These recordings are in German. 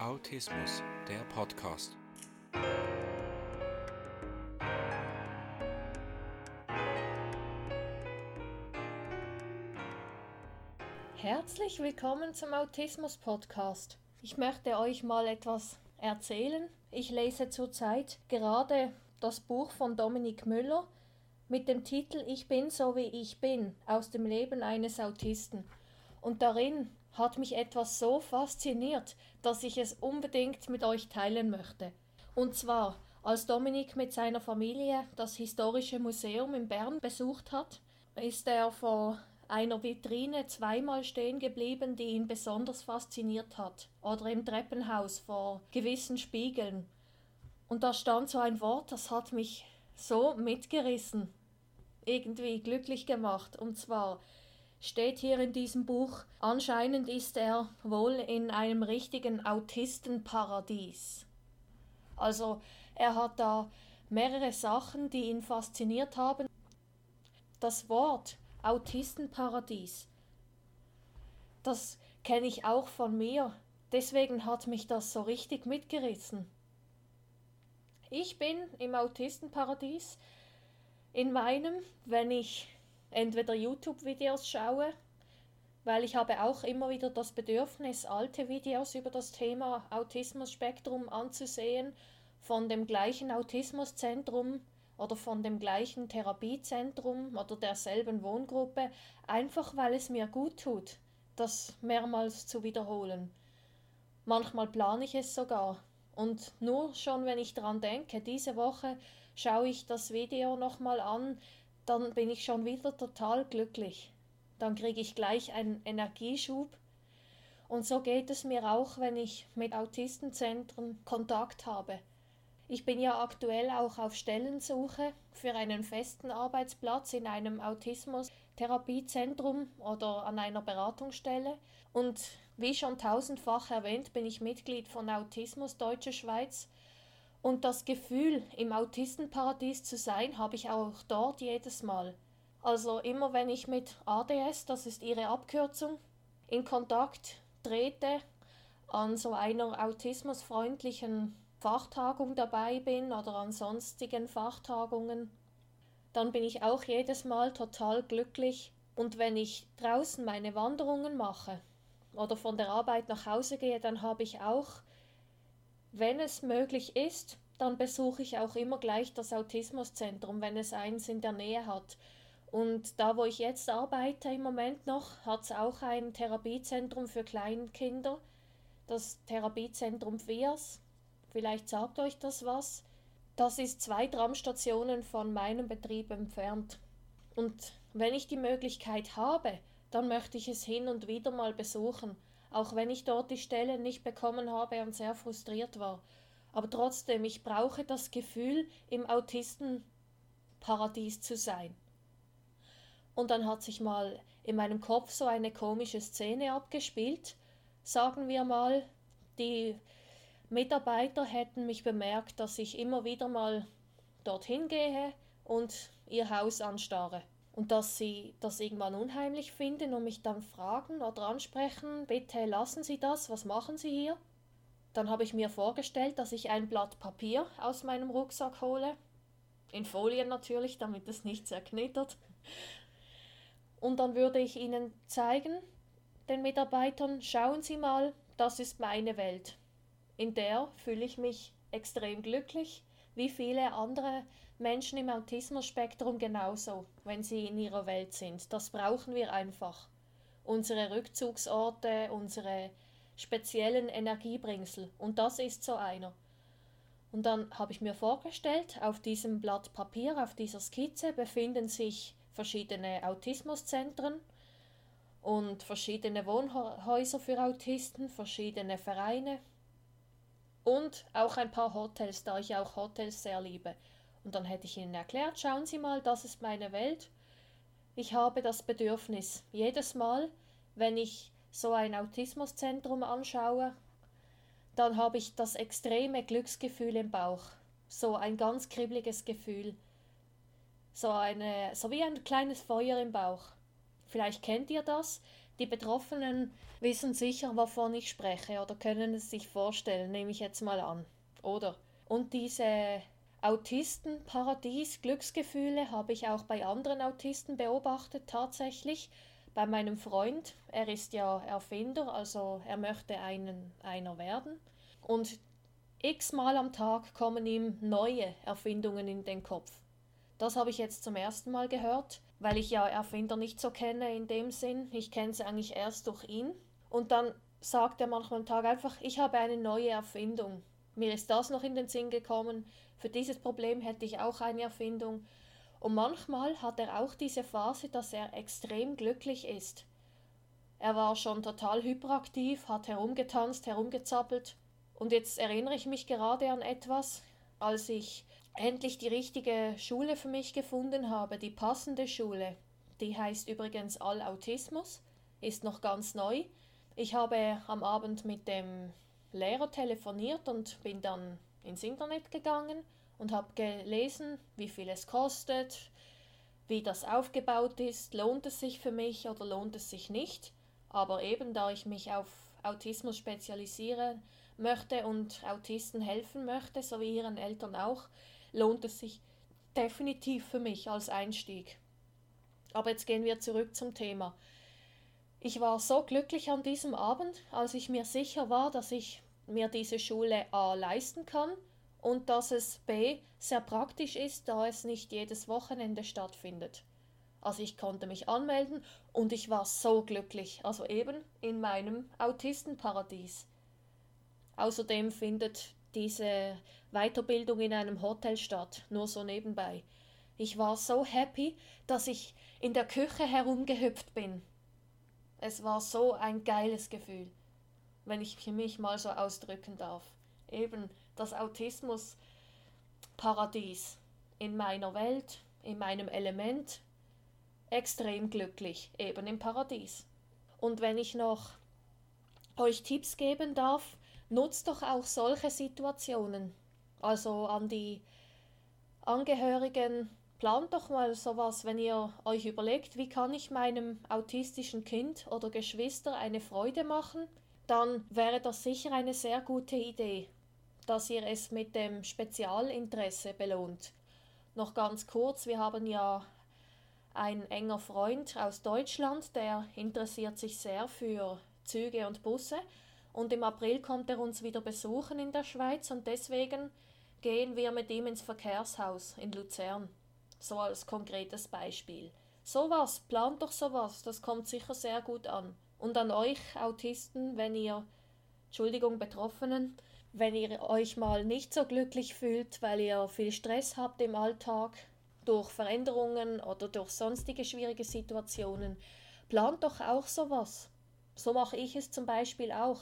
Autismus, der Podcast. Herzlich willkommen zum Autismus Podcast. Ich möchte euch mal etwas erzählen. Ich lese zurzeit gerade das Buch von Dominik Müller mit dem Titel Ich bin so wie ich bin aus dem Leben eines Autisten. Und darin hat mich etwas so fasziniert, dass ich es unbedingt mit euch teilen möchte. Und zwar, als Dominik mit seiner Familie das Historische Museum in Bern besucht hat, ist er vor einer Vitrine zweimal stehen geblieben, die ihn besonders fasziniert hat, oder im Treppenhaus vor gewissen Spiegeln. Und da stand so ein Wort, das hat mich so mitgerissen, irgendwie glücklich gemacht, und zwar steht hier in diesem Buch, anscheinend ist er wohl in einem richtigen Autistenparadies. Also er hat da mehrere Sachen, die ihn fasziniert haben. Das Wort Autistenparadies, das kenne ich auch von mir, deswegen hat mich das so richtig mitgerissen. Ich bin im Autistenparadies in meinem, wenn ich entweder YouTube-Videos schaue, weil ich habe auch immer wieder das Bedürfnis, alte Videos über das Thema Autismus-Spektrum anzusehen, von dem gleichen Autismuszentrum oder von dem gleichen Therapiezentrum oder derselben Wohngruppe, einfach weil es mir gut tut, das mehrmals zu wiederholen. Manchmal plane ich es sogar. Und nur schon, wenn ich daran denke, diese Woche schaue ich das Video nochmal an, dann bin ich schon wieder total glücklich. Dann kriege ich gleich einen Energieschub. Und so geht es mir auch, wenn ich mit Autistenzentren Kontakt habe. Ich bin ja aktuell auch auf Stellensuche für einen festen Arbeitsplatz in einem Autismus-Therapiezentrum oder an einer Beratungsstelle. Und wie schon tausendfach erwähnt, bin ich Mitglied von Autismus Deutsche Schweiz und das Gefühl, im Autistenparadies zu sein, habe ich auch dort jedes Mal. Also immer wenn ich mit ADS, das ist ihre Abkürzung, in Kontakt trete, an so einer autismusfreundlichen Fachtagung dabei bin oder an sonstigen Fachtagungen, dann bin ich auch jedes Mal total glücklich. Und wenn ich draußen meine Wanderungen mache oder von der Arbeit nach Hause gehe, dann habe ich auch wenn es möglich ist, dann besuche ich auch immer gleich das Autismuszentrum, wenn es eins in der Nähe hat. Und da, wo ich jetzt arbeite im Moment noch, hat es auch ein Therapiezentrum für Kleinkinder, das Therapiezentrum FIAS. Vielleicht sagt euch das was. Das ist zwei Tramstationen von meinem Betrieb entfernt. Und wenn ich die Möglichkeit habe, dann möchte ich es hin und wieder mal besuchen auch wenn ich dort die Stelle nicht bekommen habe und sehr frustriert war. Aber trotzdem, ich brauche das Gefühl, im Autistenparadies zu sein. Und dann hat sich mal in meinem Kopf so eine komische Szene abgespielt. Sagen wir mal, die Mitarbeiter hätten mich bemerkt, dass ich immer wieder mal dorthin gehe und ihr Haus anstarre und dass sie das irgendwann unheimlich finden und mich dann fragen oder ansprechen, bitte lassen Sie das, was machen Sie hier? Dann habe ich mir vorgestellt, dass ich ein Blatt Papier aus meinem Rucksack hole, in Folien natürlich, damit es nicht zerknittert. Und dann würde ich ihnen zeigen, den Mitarbeitern, schauen Sie mal, das ist meine Welt. In der fühle ich mich extrem glücklich, wie viele andere Menschen im Autismus-Spektrum genauso, wenn sie in ihrer Welt sind. Das brauchen wir einfach. Unsere Rückzugsorte, unsere speziellen Energiebringsel. Und das ist so einer. Und dann habe ich mir vorgestellt, auf diesem Blatt Papier, auf dieser Skizze befinden sich verschiedene Autismuszentren und verschiedene Wohnhäuser für Autisten, verschiedene Vereine und auch ein paar Hotels, da ich auch Hotels sehr liebe. Und dann hätte ich ihnen erklärt, schauen Sie mal, das ist meine Welt. Ich habe das Bedürfnis, jedes Mal, wenn ich so ein Autismuszentrum anschaue, dann habe ich das extreme Glücksgefühl im Bauch. So ein ganz kribbeliges Gefühl. So, eine, so wie ein kleines Feuer im Bauch. Vielleicht kennt ihr das. Die Betroffenen wissen sicher, wovon ich spreche oder können es sich vorstellen, nehme ich jetzt mal an. Oder? Und diese Autistenparadies, Glücksgefühle habe ich auch bei anderen Autisten beobachtet, tatsächlich. Bei meinem Freund, er ist ja Erfinder, also er möchte einen, einer werden. Und x-mal am Tag kommen ihm neue Erfindungen in den Kopf. Das habe ich jetzt zum ersten Mal gehört, weil ich ja Erfinder nicht so kenne in dem Sinn. Ich kenne sie eigentlich erst durch ihn. Und dann sagt er manchmal am Tag einfach, ich habe eine neue Erfindung. Mir ist das noch in den Sinn gekommen. Für dieses Problem hätte ich auch eine Erfindung. Und manchmal hat er auch diese Phase, dass er extrem glücklich ist. Er war schon total hyperaktiv, hat herumgetanzt, herumgezappelt. Und jetzt erinnere ich mich gerade an etwas, als ich endlich die richtige Schule für mich gefunden habe, die passende Schule. Die heißt übrigens All-Autismus, ist noch ganz neu. Ich habe am Abend mit dem Lehrer telefoniert und bin dann ins Internet gegangen und habe gelesen, wie viel es kostet, wie das aufgebaut ist, lohnt es sich für mich oder lohnt es sich nicht. Aber eben da ich mich auf Autismus spezialisieren möchte und Autisten helfen möchte, so wie ihren Eltern auch, lohnt es sich definitiv für mich als Einstieg. Aber jetzt gehen wir zurück zum Thema. Ich war so glücklich an diesem Abend, als ich mir sicher war, dass ich mir diese Schule A leisten kann und dass es B sehr praktisch ist, da es nicht jedes Wochenende stattfindet. Also ich konnte mich anmelden und ich war so glücklich, also eben in meinem Autistenparadies. Außerdem findet diese Weiterbildung in einem Hotel statt, nur so nebenbei. Ich war so happy, dass ich in der Küche herumgehüpft bin. Es war so ein geiles Gefühl, wenn ich mich mal so ausdrücken darf. Eben das Autismus-Paradies in meiner Welt, in meinem Element, extrem glücklich, eben im Paradies. Und wenn ich noch euch Tipps geben darf, nutzt doch auch solche Situationen. Also an die Angehörigen, plant doch mal sowas, wenn ihr euch überlegt, wie kann ich meinem autistischen Kind oder Geschwister eine Freude machen, dann wäre das sicher eine sehr gute Idee, dass ihr es mit dem Spezialinteresse belohnt. Noch ganz kurz, wir haben ja ein enger Freund aus Deutschland, der interessiert sich sehr für Züge und Busse und im April kommt er uns wieder besuchen in der Schweiz und deswegen gehen wir mit ihm ins Verkehrshaus in Luzern. So als konkretes Beispiel. Sowas, plant doch sowas, das kommt sicher sehr gut an. Und an euch Autisten, wenn ihr, Entschuldigung, Betroffenen, wenn ihr euch mal nicht so glücklich fühlt, weil ihr viel Stress habt im Alltag, durch Veränderungen oder durch sonstige schwierige Situationen, plant doch auch sowas. So mache ich es zum Beispiel auch.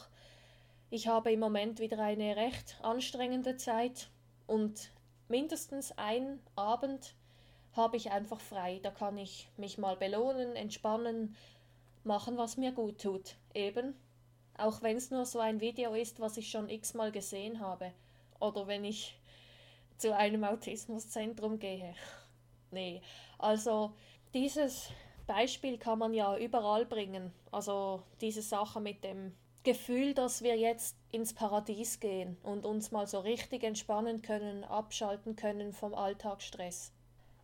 Ich habe im Moment wieder eine recht anstrengende Zeit und mindestens ein Abend habe ich einfach frei. Da kann ich mich mal belohnen, entspannen, machen, was mir gut tut. Eben, auch wenn es nur so ein Video ist, was ich schon x-mal gesehen habe. Oder wenn ich zu einem Autismuszentrum gehe. nee, also dieses Beispiel kann man ja überall bringen. Also diese Sache mit dem Gefühl, dass wir jetzt ins Paradies gehen und uns mal so richtig entspannen können, abschalten können vom Alltagsstress.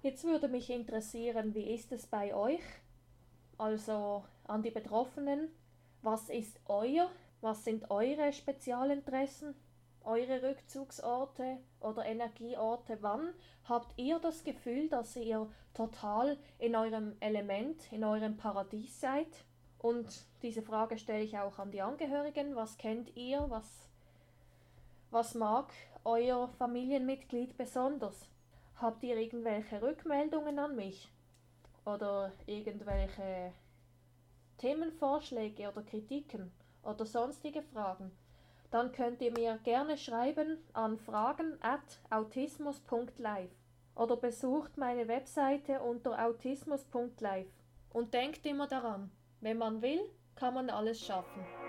Jetzt würde mich interessieren, wie ist es bei euch? Also an die Betroffenen, was ist euer, was sind eure Spezialinteressen, eure Rückzugsorte oder Energieorte? Wann habt ihr das Gefühl, dass ihr total in eurem Element, in eurem Paradies seid? Und diese Frage stelle ich auch an die Angehörigen. Was kennt ihr? Was, was mag euer Familienmitglied besonders? Habt ihr irgendwelche Rückmeldungen an mich? Oder irgendwelche Themenvorschläge oder Kritiken oder sonstige Fragen? Dann könnt ihr mir gerne schreiben an fragen at autismus.live oder besucht meine Webseite unter autismus.live. Und denkt immer daran, wenn man will, kann man alles schaffen.